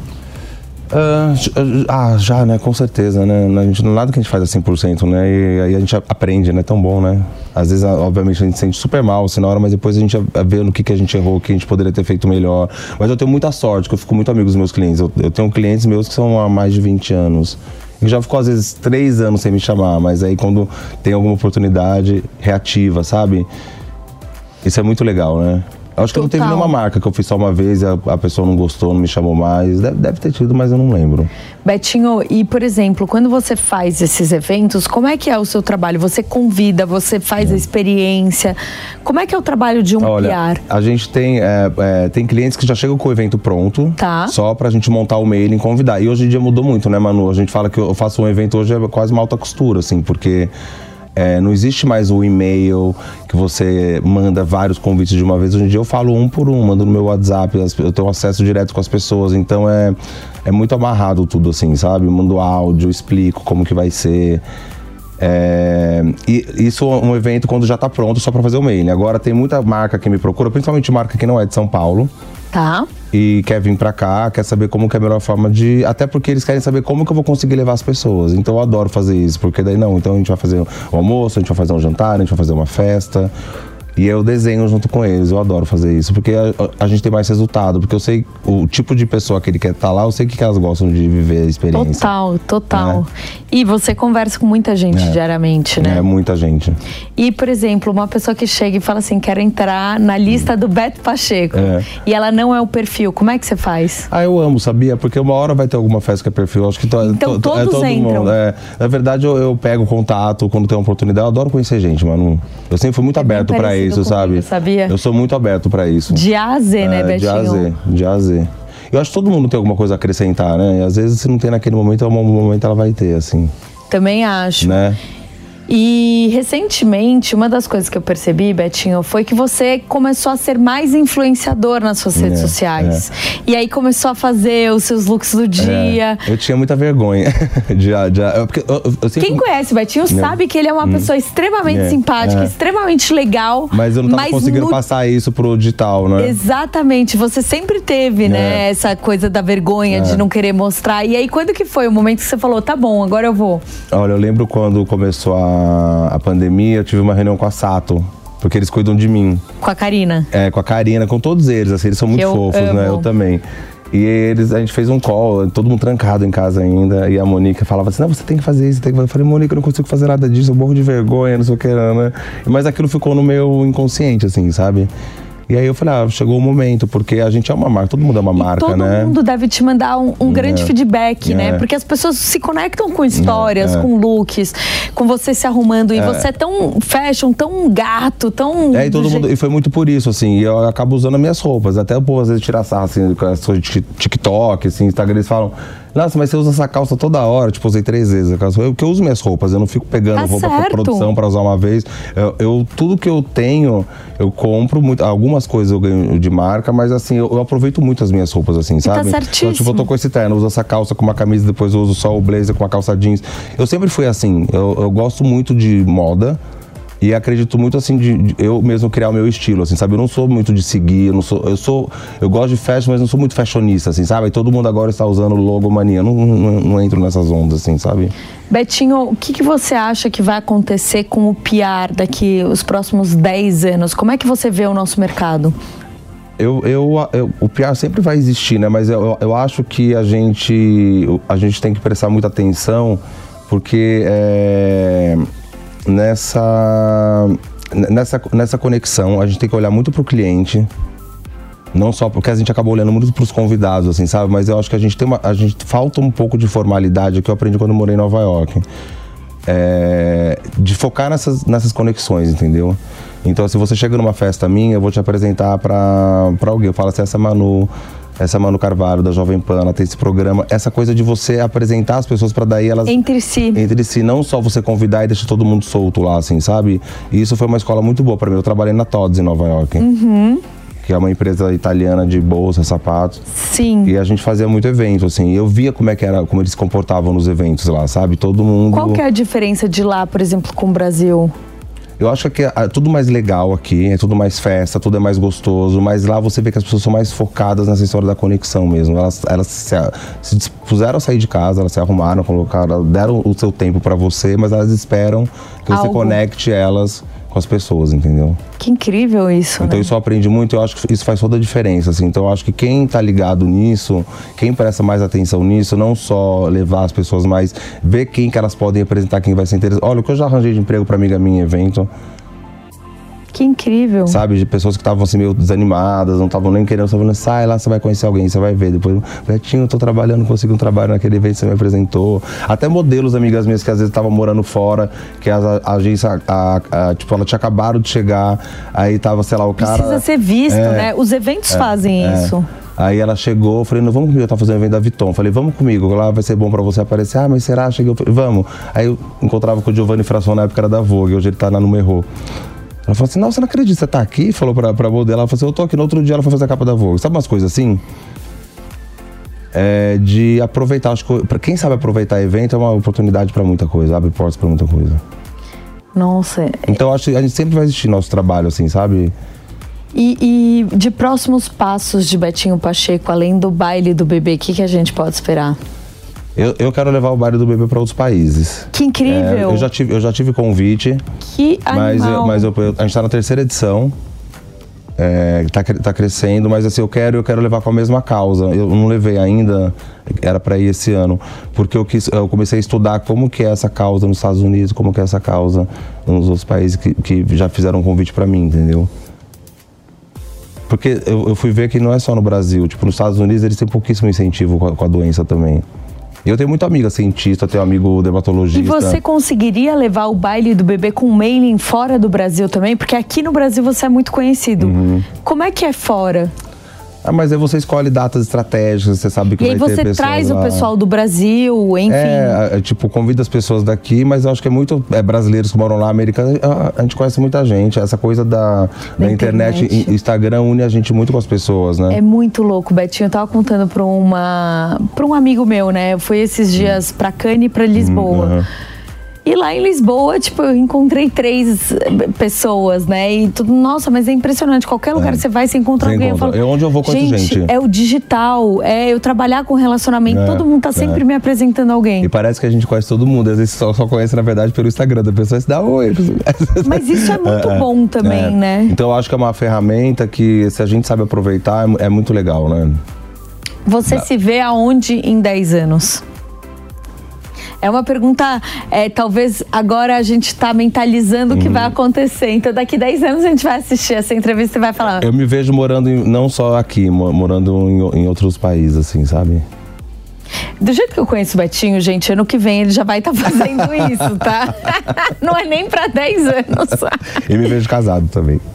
Speaker 2: Uh, ah, já, né? Com certeza, né? A gente, nada que a gente faz é 100%, né? E aí a gente aprende, né? Tão bom, né? Às vezes, obviamente, a gente se sente super mal assim, na hora, mas depois a gente vê no que, que a gente errou, o que a gente poderia ter feito melhor. Mas eu tenho muita sorte, que eu fico muito amigo dos meus clientes. Eu, eu tenho clientes meus que são há mais de 20 anos. Que já ficou, às vezes, três anos sem me chamar, mas aí quando tem alguma oportunidade reativa, sabe? Isso é muito legal, né? Acho que Total. não teve nenhuma marca que eu fiz só uma vez e a, a pessoa não gostou, não me chamou mais. Deve, deve, ter tido, mas eu não lembro.
Speaker 1: Betinho, e por exemplo, quando você faz esses eventos, como é que é o seu trabalho? Você convida, você faz a experiência. Como é que é o trabalho de um
Speaker 2: Olha,
Speaker 1: PR?
Speaker 2: A gente tem, é, é, tem clientes que já chegam com o evento pronto,
Speaker 1: tá.
Speaker 2: só pra gente montar o mail e convidar. E hoje em dia mudou muito, né, Manu? A gente fala que eu faço um evento hoje é quase uma alta costura, assim, porque é, não existe mais o e-mail que você manda vários convites de uma vez. Hoje em dia eu falo um por um, mando no meu WhatsApp, eu tenho acesso direto com as pessoas. Então é, é muito amarrado tudo assim, sabe? mando áudio, explico como que vai ser. É, e isso é um evento quando já está pronto só para fazer o mail. Agora tem muita marca que me procura, principalmente marca que não é de São Paulo.
Speaker 1: Tá.
Speaker 2: E quer vir para cá, quer saber como que é a melhor forma de. Até porque eles querem saber como que eu vou conseguir levar as pessoas. Então eu adoro fazer isso, porque daí não, então a gente vai fazer um almoço, a gente vai fazer um jantar, a gente vai fazer uma festa. E eu desenho junto com eles, eu adoro fazer isso, porque a, a, gente tem mais resultado, porque eu sei o tipo de pessoa que ele quer estar tá lá, eu sei que, elas gostam de viver a experiência.
Speaker 1: Total, total. É. E você conversa com muita gente é. diariamente, né?
Speaker 2: É, muita gente.
Speaker 1: E, por exemplo, uma pessoa que chega e fala assim, quero entrar na lista do Beto Pacheco, é. e ela não é o perfil, como é que você faz?
Speaker 2: Ah, eu amo, sabia? Porque uma hora vai ter alguma festa que é perfil, acho que to,
Speaker 1: então,
Speaker 2: to,
Speaker 1: todos é todo entram.
Speaker 2: mundo. É. Na verdade, eu, eu pego contato quando tem uma oportunidade, eu adoro conhecer gente, mano. Eu sempre fui muito é aberto para isso, sabe?
Speaker 1: Sabia?
Speaker 2: Eu sou muito aberto para isso.
Speaker 1: De A a Z, né, Betinho?
Speaker 2: De A a Z, de A a Z. Eu acho que todo mundo tem alguma coisa a acrescentar, né? E às vezes, se não tem naquele momento, algum momento ela vai ter, assim.
Speaker 1: Também acho.
Speaker 2: Né?
Speaker 1: E recentemente, uma das coisas que eu percebi, Betinho, foi que você começou a ser mais influenciador nas suas redes é, sociais. É. E aí começou a fazer os seus looks do dia.
Speaker 2: É, eu tinha muita vergonha de, de, porque eu,
Speaker 1: eu sempre... Quem conhece o Betinho sabe que ele é uma hum. pessoa extremamente é, simpática, é. extremamente legal.
Speaker 2: Mas eu não tava conseguindo no... passar isso pro digital, né?
Speaker 1: Exatamente. Você sempre teve, né, é. essa coisa da vergonha de não querer mostrar. E aí, quando que foi o momento que você falou, tá bom, agora eu vou?
Speaker 2: Olha, eu lembro quando começou a a, pandemia, eu tive uma reunião com a Sato Porque eles cuidam de mim.
Speaker 1: Com a Karina?
Speaker 2: É, com a Karina, com todos eles, assim, eles são muito
Speaker 1: eu
Speaker 2: fofos,
Speaker 1: amo.
Speaker 2: né? Eu também. E eles, a gente fez um call, todo mundo trancado em casa ainda. E a Mônica falava assim: não, você tem que fazer isso, tem que fazer. Eu falei, Mônica, eu não consigo fazer nada disso, eu morro de vergonha, não sei o que, né? Mas aquilo ficou no meu inconsciente, assim, sabe? E aí eu falei, ah, chegou o momento, porque a gente é uma marca, todo mundo é uma
Speaker 1: E
Speaker 2: marca,
Speaker 1: todo
Speaker 2: né?
Speaker 1: mundo deve te mandar um, um grande
Speaker 2: É.
Speaker 1: feedback, né?
Speaker 2: É.
Speaker 1: Porque as pessoas se conectam com histórias,
Speaker 2: É.
Speaker 1: com looks, com você se arrumando. E você é tão fashion, tão gato, tão.
Speaker 2: É, e todo
Speaker 1: do
Speaker 2: mundo, e foi muito por isso, assim, e eu acabo usando as minhas roupas. Até o povo às vezes tirar sarro, assim, com as coisas de TikTok, assim, Instagram, eles falam, nossa, mas você usa essa calça toda hora, tipo, usei três vezes a calça. Eu, porque eu uso minhas roupas, eu não fico pegando
Speaker 1: Tá
Speaker 2: roupa pra
Speaker 1: certo.
Speaker 2: produção pra usar uma vez. Eu, eu- tudo que eu tenho, eu compro muito, algumas coisas eu ganho de marca, mas assim, eu, eu aproveito muito as minhas roupas, assim,
Speaker 1: tá
Speaker 2: sabe? Então,
Speaker 1: certíssimo.
Speaker 2: tipo, eu tô com esse terno, uso essa calça com uma camisa, depois eu uso só o blazer com uma calça jeans. Eu sempre fui assim, eu, eu gosto muito de moda. E acredito muito assim de, de eu mesmo criar o meu estilo, assim, sabe? Eu não sou muito de seguir, eu não sou, eu sou, eu gosto de fashion, mas não sou muito fashionista, assim, sabe? E todo mundo agora está usando logomania, não, não, não entro nessas ondas, assim, sabe?
Speaker 1: Betinho, o que, que você acha que vai acontecer com o PR daqui os próximos 10 anos? Como é que você vê o nosso mercado?
Speaker 2: Eu, eu, eu- o PR sempre vai existir, né? Mas eu, eu acho que a gente, a gente tem que prestar muita atenção, porque é, nessa, nessa, nessa conexão a gente tem que olhar muito para o cliente. Não só porque a gente acabou olhando muito para os convidados, assim, sabe? Mas eu acho que a gente tem uma, a gente falta um pouco de formalidade que eu aprendi quando morei em Nova York. É, de focar nessas, nessas conexões, entendeu? Então, se você chega numa festa minha, eu vou te apresentar pra alguém. Eu falo assim, essa é Manu, essa Manu Carvalho, da Jovem Pan, ela tem esse programa. Essa coisa de você apresentar as pessoas pra daí elas
Speaker 1: Entre si.
Speaker 2: entre si, não só você convidar e deixar todo mundo solto lá, assim, sabe? E isso foi uma escola muito boa pra mim. Eu trabalhei na Tod's em Nova York. Que é uma empresa italiana de bolsas, sapatos.
Speaker 1: Sim.
Speaker 2: E a gente fazia muito evento, assim. Eu via como é que era, como eles se comportavam nos eventos lá, sabe? Todo mundo.
Speaker 1: Qual que é a diferença de lá, por exemplo, com o Brasil?
Speaker 2: Eu acho que é é tudo mais legal aqui, é tudo mais festa, tudo é mais gostoso, mas lá você vê que as pessoas são mais focadas nessa história da conexão mesmo. Elas, elas se, se dispuseram a sair de casa, elas se arrumaram, colocaram, deram o seu tempo pra você, mas elas esperam que você
Speaker 1: Algo.
Speaker 2: conecte elas com as pessoas, entendeu?
Speaker 1: Que incrível isso,
Speaker 2: Então
Speaker 1: né?
Speaker 2: isso eu aprendi muito, eu acho que isso faz toda a diferença, assim. Então eu acho que quem tá ligado nisso, quem presta mais atenção nisso, não só levar as pessoas, mas ver quem que elas podem apresentar, quem vai ser interessante. Olha, o que eu já arranjei de emprego pra amiga minha em evento,
Speaker 1: Que incrível.
Speaker 2: sabe? De pessoas que estavam assim meio desanimadas, não estavam nem querendo, só falando, sai lá, você vai conhecer alguém, você vai ver. Depois, Betinho, eu tô trabalhando, consegui um trabalho naquele evento você me apresentou. Até modelos, amigas minhas, que às vezes estavam morando fora, que a, a agência, a- a- tipo, ela tinha acabado de chegar, aí tava, sei lá, o cara.
Speaker 1: Precisa ser visto,
Speaker 2: É.
Speaker 1: né? Os eventos fazem
Speaker 2: É.
Speaker 1: isso.
Speaker 2: Aí ela chegou, eu falei, não, vamos comigo, eu tava fazendo evento da Viton. Falei, vamos comigo, lá vai ser bom pra você aparecer. Ah, mas será? Cheguei, eu falei, vamos. Aí eu encontrava com o Giovanni Frasson na época era da Vogue, hoje ele tá na Numerô. Ela falou assim, não, você não acredita, você tá aqui? Falou pra, pra modelo, ela falou assim, eu tô aqui. No outro dia ela foi fazer a capa da Vogue. Sabe umas coisas assim? É, de aproveitar, acho que pra quem sabe aproveitar evento é uma oportunidade pra muita coisa, abre portas pra muita coisa.
Speaker 1: Nossa.
Speaker 2: Então acho que a gente sempre vai existir nosso trabalho, assim, sabe?
Speaker 1: E, e de próximos passos de Betinho Pacheco, além do baile do bebê, o que, que a gente pode esperar?
Speaker 2: Eu, eu quero levar o baile do bebê pra outros países.
Speaker 1: Que incrível!
Speaker 2: É, eu, já tive, eu já tive convite,
Speaker 1: Que
Speaker 2: mas,
Speaker 1: animal.
Speaker 2: eu- mas eu- a gente tá na terceira edição. É, tá, tá crescendo, mas assim, eu quero, eu quero levar com a mesma causa. Eu não levei ainda, era para ir esse ano, porque eu, quis, eu comecei a estudar como que é essa causa nos Estados Unidos, como que é essa causa nos outros países que, que já fizeram um convite para mim, entendeu? Porque eu, eu fui ver que não é só no Brasil, tipo, nos Estados Unidos eles têm pouquíssimo incentivo com a, com a doença também. Eu tenho muito amiga cientista, tenho amigo dermatologista.
Speaker 1: E você conseguiria levar o baile do bebê com mailing fora do Brasil também? Porque aqui no Brasil você é muito conhecido.
Speaker 2: Uhum.
Speaker 1: Como é que é fora?
Speaker 2: Ah, mas aí você escolhe datas estratégicas, você sabe que
Speaker 1: E aí
Speaker 2: vai ter
Speaker 1: você
Speaker 2: pessoas
Speaker 1: traz o
Speaker 2: lá.
Speaker 1: pessoal do Brasil, enfim.
Speaker 2: É, tipo, convida as pessoas daqui, mas eu acho que é muito é, brasileiros que moram lá, americanos. A, a gente conhece muita gente. Essa coisa da, da, internet,
Speaker 1: internet.
Speaker 2: e- Instagram une a gente muito com as pessoas, né?
Speaker 1: É muito louco, Betinho. Eu tava contando pra, uma, pra um amigo meu, né? Eu fui esses dias pra Cannes e pra Lisboa.
Speaker 2: Uhum.
Speaker 1: E lá em Lisboa, tipo, eu encontrei três eh, pessoas, né? E tudo, nossa, mas é impressionante. Qualquer lugar que você vai, você encontra
Speaker 2: Você
Speaker 1: alguém. Eu
Speaker 2: encontra.
Speaker 1: falo,
Speaker 2: É onde eu vou, conheço gente.
Speaker 1: É o digital, é eu trabalhar com relacionamento.
Speaker 2: É,
Speaker 1: todo mundo tá sempre
Speaker 2: é.
Speaker 1: me apresentando alguém.
Speaker 2: E parece que a gente conhece todo mundo. Às vezes só, só conhece, na verdade, pelo Instagram da pessoa se dá oi.
Speaker 1: Mas isso é muito bom também,
Speaker 2: É.
Speaker 1: né?
Speaker 2: Então eu acho que é uma ferramenta que, se a gente sabe aproveitar, é é muito legal, né?
Speaker 1: Você se vê aonde em 10 anos? É uma pergunta, é, talvez agora a gente está mentalizando o que
Speaker 2: Uhum.
Speaker 1: vai acontecer. Então, daqui 10 anos a gente vai assistir essa entrevista e vai falar.
Speaker 2: Eu me vejo morando em- não só aqui, mo- morando em, em outros países, assim, sabe?
Speaker 1: Do jeito que eu conheço o Betinho, gente, ano que vem ele já vai estar fazendo isso, tá? Não é nem para 10 anos.
Speaker 2: E me vejo casado também.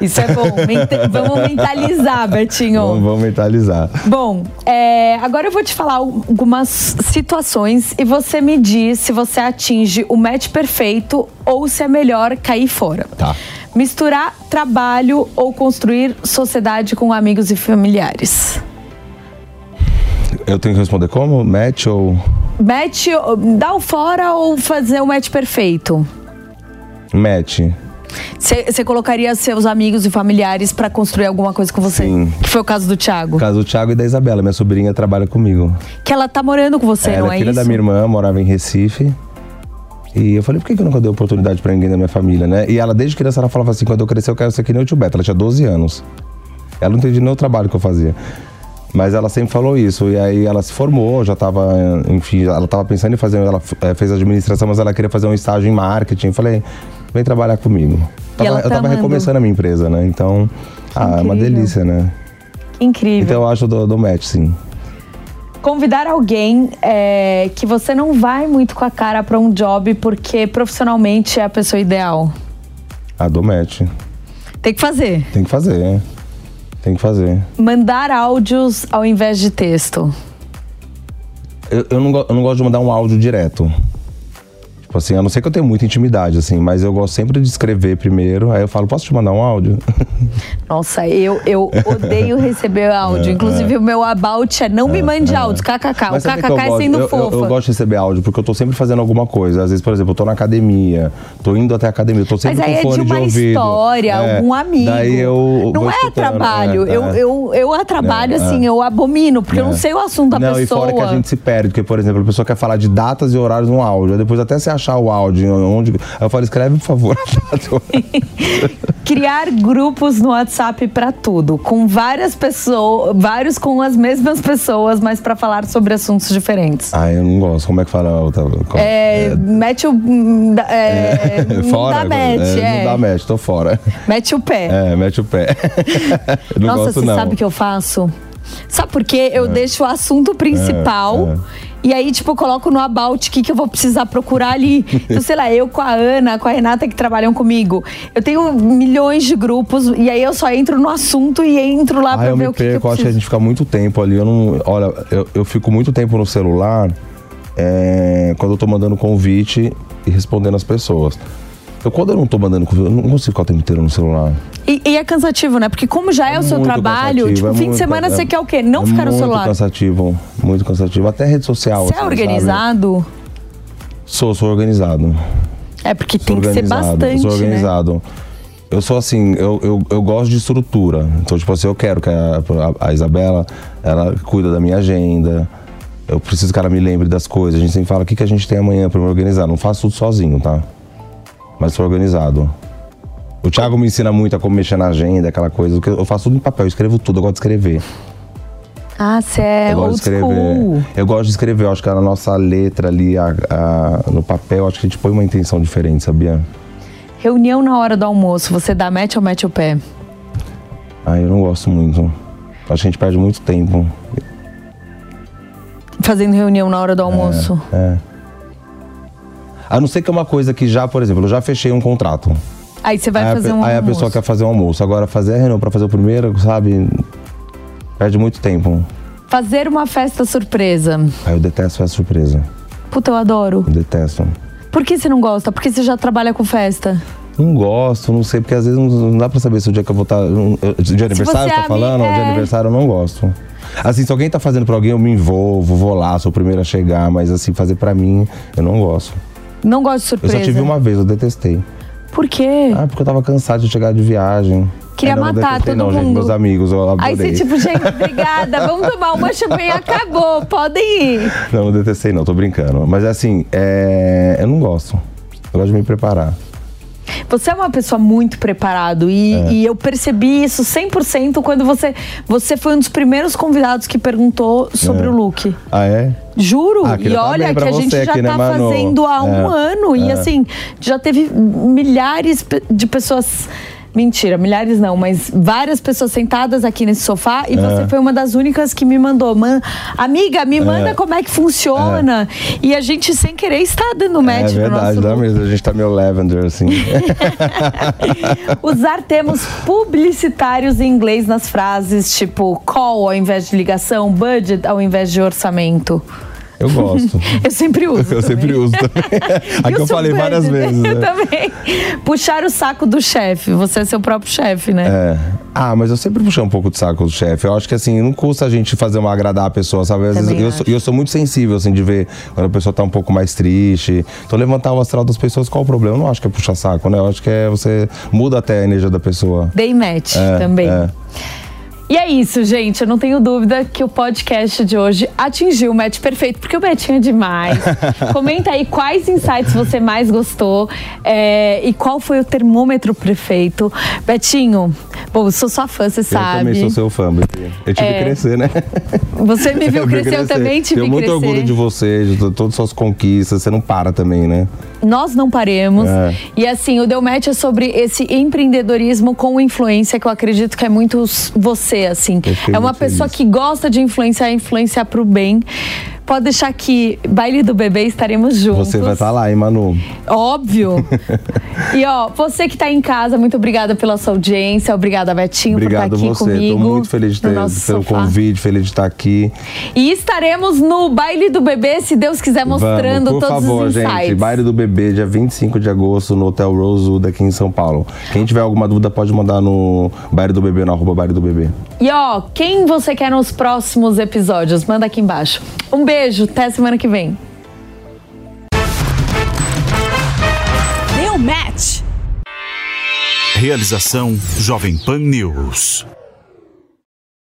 Speaker 1: Isso é bom. Menta- Vamos mentalizar, Betinho.
Speaker 2: Vamos, vamos mentalizar.
Speaker 1: Bom, é, agora eu vou te falar algumas situações e você me diz se você atinge o match perfeito ou se é melhor cair fora.
Speaker 2: Tá.
Speaker 1: Misturar trabalho ou construir sociedade com amigos e familiares.
Speaker 2: Eu tenho que responder como? Match ou.
Speaker 1: Match, dar o fora ou fazer o match perfeito?
Speaker 2: Match.
Speaker 1: Você colocaria seus amigos e familiares pra construir alguma coisa com você?
Speaker 2: Sim.
Speaker 1: Que foi o caso do Thiago.
Speaker 2: No caso do Thiago e da Isabela, minha sobrinha trabalha comigo.
Speaker 1: Que ela tá morando com você,
Speaker 2: Ela
Speaker 1: não
Speaker 2: é
Speaker 1: é
Speaker 2: filha
Speaker 1: isso?
Speaker 2: da minha irmã, morava em Recife. E eu falei, por que eu nunca dei oportunidade pra ninguém da minha família, né? E ela, desde criança, ela falava assim, quando eu crescer, eu quero ser que nem o tio Beto. Ela tinha 12 anos. Ela não entendia nem o trabalho que eu fazia. Mas ela sempre falou isso. E aí ela se formou, já tava, enfim, ela tava pensando em fazer, ela eh, fez administração, mas ela queria fazer um estágio em marketing. Eu falei, vem trabalhar comigo. Tava-
Speaker 1: tá
Speaker 2: eu tava
Speaker 1: amando.
Speaker 2: recomeçando a minha empresa, né? Então, ah, é uma
Speaker 1: incrível.
Speaker 2: delícia, né?
Speaker 1: Incrível.
Speaker 2: Então eu acho do, do match, sim.
Speaker 1: Convidar alguém é, que você não vai muito com a cara pra um job porque profissionalmente é a pessoa ideal.
Speaker 2: A do match.
Speaker 1: Tem que fazer.
Speaker 2: Tem que fazer. Tem que fazer.
Speaker 1: Mandar áudios ao invés de texto.
Speaker 2: Eu, eu, não, eu não gosto de mandar um áudio direto. Tipo assim, a não ser que eu tenha muita intimidade, assim, mas eu gosto sempre de escrever primeiro. Aí eu falo, posso te mandar um áudio?
Speaker 1: Nossa, eu, eu odeio receber áudio. Inclusive, o meu about é não me mande áudios. KKK. O
Speaker 2: Mas
Speaker 1: KKK
Speaker 2: eu
Speaker 1: é sendo
Speaker 2: eu, eu-
Speaker 1: fofa.
Speaker 2: Eu, gosto de receber áudio, porque eu tô sempre fazendo alguma coisa. Às vezes, por exemplo, eu tô na academia, tô indo até a academia, eu tô sempre
Speaker 1: Mas aí
Speaker 2: com
Speaker 1: é
Speaker 2: fone
Speaker 1: de uma
Speaker 2: ouvido.
Speaker 1: história,
Speaker 2: É,
Speaker 1: algum amigo.
Speaker 2: Daí eu
Speaker 1: não é trabalho.
Speaker 2: é,
Speaker 1: eu,
Speaker 2: é.
Speaker 1: eu, eu a trabalho,
Speaker 2: É,
Speaker 1: assim,
Speaker 2: é.
Speaker 1: eu abomino, porque eu não sei o assunto da
Speaker 2: não,
Speaker 1: pessoa.
Speaker 2: e fora que a gente se perde, porque, por exemplo, a pessoa quer falar de datas e horários no áudio. Depois até você achar o áudio, onde. Eu falo, escreve, por favor.
Speaker 1: Criar grupos no WhatsApp pra tudo, com várias pessoas, vários com as mesmas pessoas, mas pra falar sobre assuntos diferentes.
Speaker 2: ah, eu não gosto. Como é que fala? a outra- qual-
Speaker 1: É, mete o. É, não
Speaker 2: fora?
Speaker 1: dá match,
Speaker 2: é,
Speaker 1: é.
Speaker 2: Não dá match, tô fora.
Speaker 1: Mete o pé.
Speaker 2: É, mete o pé. não
Speaker 1: Nossa,
Speaker 2: gosto,
Speaker 1: você
Speaker 2: não.
Speaker 1: sabe o que eu faço? Sabe por quê? Eu deixo o assunto principal.
Speaker 2: é.
Speaker 1: E aí, tipo, eu coloco no about o que, que eu vou precisar procurar ali. Então, sei lá, eu com a Ana, com a Renata que trabalham comigo. Eu tenho milhões de grupos e aí eu só entro no assunto e entro lá
Speaker 2: Ah,
Speaker 1: pra
Speaker 2: eu
Speaker 1: ver o que, que
Speaker 2: perco,
Speaker 1: eu
Speaker 2: eu acho que a gente fica muito tempo ali. Eu não. Olha, eu, eu fico muito tempo no celular é, quando eu tô mandando convite e respondendo as pessoas. Eu, quando eu não tô mandando eu não consigo ficar o tempo inteiro no celular.
Speaker 1: E, e é cansativo, né? Porque como já é, o seu trabalho, tipo,
Speaker 2: é
Speaker 1: fim de semana
Speaker 2: é-
Speaker 1: você quer o quê? Não
Speaker 2: é
Speaker 1: ficar no celular.
Speaker 2: Muito cansativo, muito cansativo. Até rede social.
Speaker 1: Você é
Speaker 2: assim, sabe?
Speaker 1: organizado?
Speaker 2: Sou, sou organizado.
Speaker 1: É porque
Speaker 2: Sou
Speaker 1: tem que ser bastante,
Speaker 2: Sou
Speaker 1: né?
Speaker 2: organizado. Eu sou assim, eu, eu, eu gosto de estrutura. Então, tipo assim, eu quero que a, a- a Isabela, ela cuida da minha agenda. Eu preciso que ela me lembre das coisas. A gente sempre fala, o que, que a gente tem amanhã pra me organizar? Não faço tudo sozinho, tá? Mas sou organizado. O Thiago me ensina muito a como mexer na agenda, aquela coisa. Eu faço tudo em papel, eu escrevo tudo, eu gosto de escrever.
Speaker 1: Ah, você é
Speaker 2: eu gosto de escrever.
Speaker 1: school.
Speaker 2: Eu gosto de escrever, eu acho que a nossa letra ali, a- a- no papel, acho que a gente põe uma intenção diferente, sabia?
Speaker 1: Reunião na hora do almoço, você dá match ou mete o pé?
Speaker 2: Ah, eu não gosto muito. Acho que a gente perde muito tempo.
Speaker 1: Fazendo reunião na hora do almoço.
Speaker 2: É. A não ser que é uma coisa que já, por exemplo, eu já fechei um contrato.
Speaker 1: Aí você vai
Speaker 2: aí, a
Speaker 1: fazer
Speaker 2: pe-
Speaker 1: um
Speaker 2: aí a
Speaker 1: almoço.
Speaker 2: pessoa quer fazer um almoço. Agora, fazer a reunião pra fazer o primeiro, sabe? Perde muito tempo.
Speaker 1: Fazer uma festa surpresa.
Speaker 2: Aí eu detesto festa surpresa.
Speaker 1: Puta, eu adoro.
Speaker 2: Eu detesto.
Speaker 1: Por que você não gosta? Porque você já trabalha com festa.
Speaker 2: Não gosto, não sei, porque às vezes não, dá pra saber se o dia que eu vou estar. Dia de aniversário,
Speaker 1: você é
Speaker 2: tá falando? Dia de
Speaker 1: é.
Speaker 2: aniversário eu não gosto. Assim, se alguém tá fazendo pra alguém, eu me envolvo, vou lá, sou o primeiro a chegar, mas assim, fazer pra mim, eu não gosto.
Speaker 1: Não gosto de surpresa.
Speaker 2: Eu só tive uma vez, eu detestei.
Speaker 1: Por quê?
Speaker 2: Ah, porque eu tava cansado de chegar de viagem.
Speaker 1: Queria matar
Speaker 2: detestei,
Speaker 1: todo
Speaker 2: não,
Speaker 1: mundo.
Speaker 2: Gente, meus amigos, eu adorei.
Speaker 1: Aí você, tipo, gente, obrigada, vamos tomar uma champanhe, acabou, podem ir.
Speaker 2: Não, não detestei não, tô brincando. Mas assim, é... eu não gosto. Eu gosto de me preparar.
Speaker 1: Você é uma pessoa muito preparado e,
Speaker 2: É.
Speaker 1: e eu percebi isso 100% quando você, você foi um dos primeiros convidados que perguntou sobre
Speaker 2: É.
Speaker 1: o look.
Speaker 2: Ah, é?
Speaker 1: Juro,
Speaker 2: Ah,
Speaker 1: e
Speaker 2: queria
Speaker 1: olha que a gente já
Speaker 2: aqui, né,
Speaker 1: tá
Speaker 2: Manu?
Speaker 1: fazendo há um
Speaker 2: É,
Speaker 1: ano e
Speaker 2: é.
Speaker 1: assim, já teve milhares de pessoas. Mentira, milhares não, mas várias pessoas sentadas aqui nesse sofá e você foi uma das únicas que me mandou. Man, amiga, me manda como é que funciona. E a gente, sem querer, está dando match
Speaker 2: é
Speaker 1: no
Speaker 2: verdade,
Speaker 1: nosso
Speaker 2: dá
Speaker 1: look.
Speaker 2: mesmo. A gente tá meio lavender, assim.
Speaker 1: Usar termos publicitários em inglês nas frases, tipo call ao invés de ligação, budget ao invés de orçamento.
Speaker 2: Eu gosto.
Speaker 1: Eu sempre uso.
Speaker 2: Eu sempre
Speaker 1: também.
Speaker 2: uso também. Aqui eu falei várias vezes.
Speaker 1: Eu
Speaker 2: né?
Speaker 1: também. Puxar o saco do chefe. Você é seu próprio chefe, né?
Speaker 2: É. Ah, mas eu sempre puxei um pouco de saco do chefe. Eu acho que assim, não custa a gente fazer uma agradar a pessoa, sabe? Às vezes eu sou, eu sou muito sensível, assim, de ver quando a pessoa tá um pouco mais triste. Então levantar o astral das pessoas, qual o problema? Eu não acho que é puxar saco, né? Eu acho que é você muda até a energia da pessoa.
Speaker 1: Dei match
Speaker 2: É,
Speaker 1: também.
Speaker 2: é.
Speaker 1: E é isso, gente. Eu não tenho dúvida que o podcast de hoje atingiu o match perfeito, porque o Betinho é demais. Comenta aí quais insights você mais gostou é, e qual foi o termômetro perfeito. Betinho, eu sou sua fã, você
Speaker 2: Eu
Speaker 1: sabe.
Speaker 2: também sou seu fã, bebê. Eu tive
Speaker 1: É.
Speaker 2: que crescer, né?
Speaker 1: Você me viu
Speaker 2: Eu vi
Speaker 1: crescer, eu também tive
Speaker 2: Tenho
Speaker 1: que
Speaker 2: muito
Speaker 1: crescer.
Speaker 2: orgulho de você, de to- todas as suas conquistas. Você não para também, né?
Speaker 1: Nós não paremos.
Speaker 2: É.
Speaker 1: E assim, o Deu Match é sobre esse empreendedorismo com influência, que eu acredito que é muito você, assim.
Speaker 2: Eu
Speaker 1: É uma
Speaker 2: muito
Speaker 1: pessoa
Speaker 2: feliz.
Speaker 1: que gosta de influenciar, influenciar pro bem. Pode deixar que baile do bebê estaremos juntos.
Speaker 2: Você vai estar lá, hein, Manu?
Speaker 1: Óbvio. e ó, você que tá em casa, muito obrigada pela sua audiência. Obrigada, Betinho,
Speaker 2: Obrigado
Speaker 1: por estar aqui
Speaker 2: você.
Speaker 1: comigo.
Speaker 2: Tô muito feliz de
Speaker 1: no
Speaker 2: ter, pelo
Speaker 1: sofá.
Speaker 2: convite, feliz de estar aqui.
Speaker 1: E estaremos no baile do bebê, se Deus quiser, mostrando
Speaker 2: Vamos, por
Speaker 1: todos
Speaker 2: favor,
Speaker 1: os insights.
Speaker 2: gente. Baile do Bebê, dia 25 de agosto, no Hotel Rosewood, aqui em São Paulo. Quem tiver alguma dúvida, pode mandar no Baile do Bebê, no arroba Baile do Bebê.
Speaker 1: E ó, quem você quer nos próximos episódios? Manda aqui embaixo. Um beijo, até semana que vem.
Speaker 3: Deu match.
Speaker 4: Realização Jovem Pan News.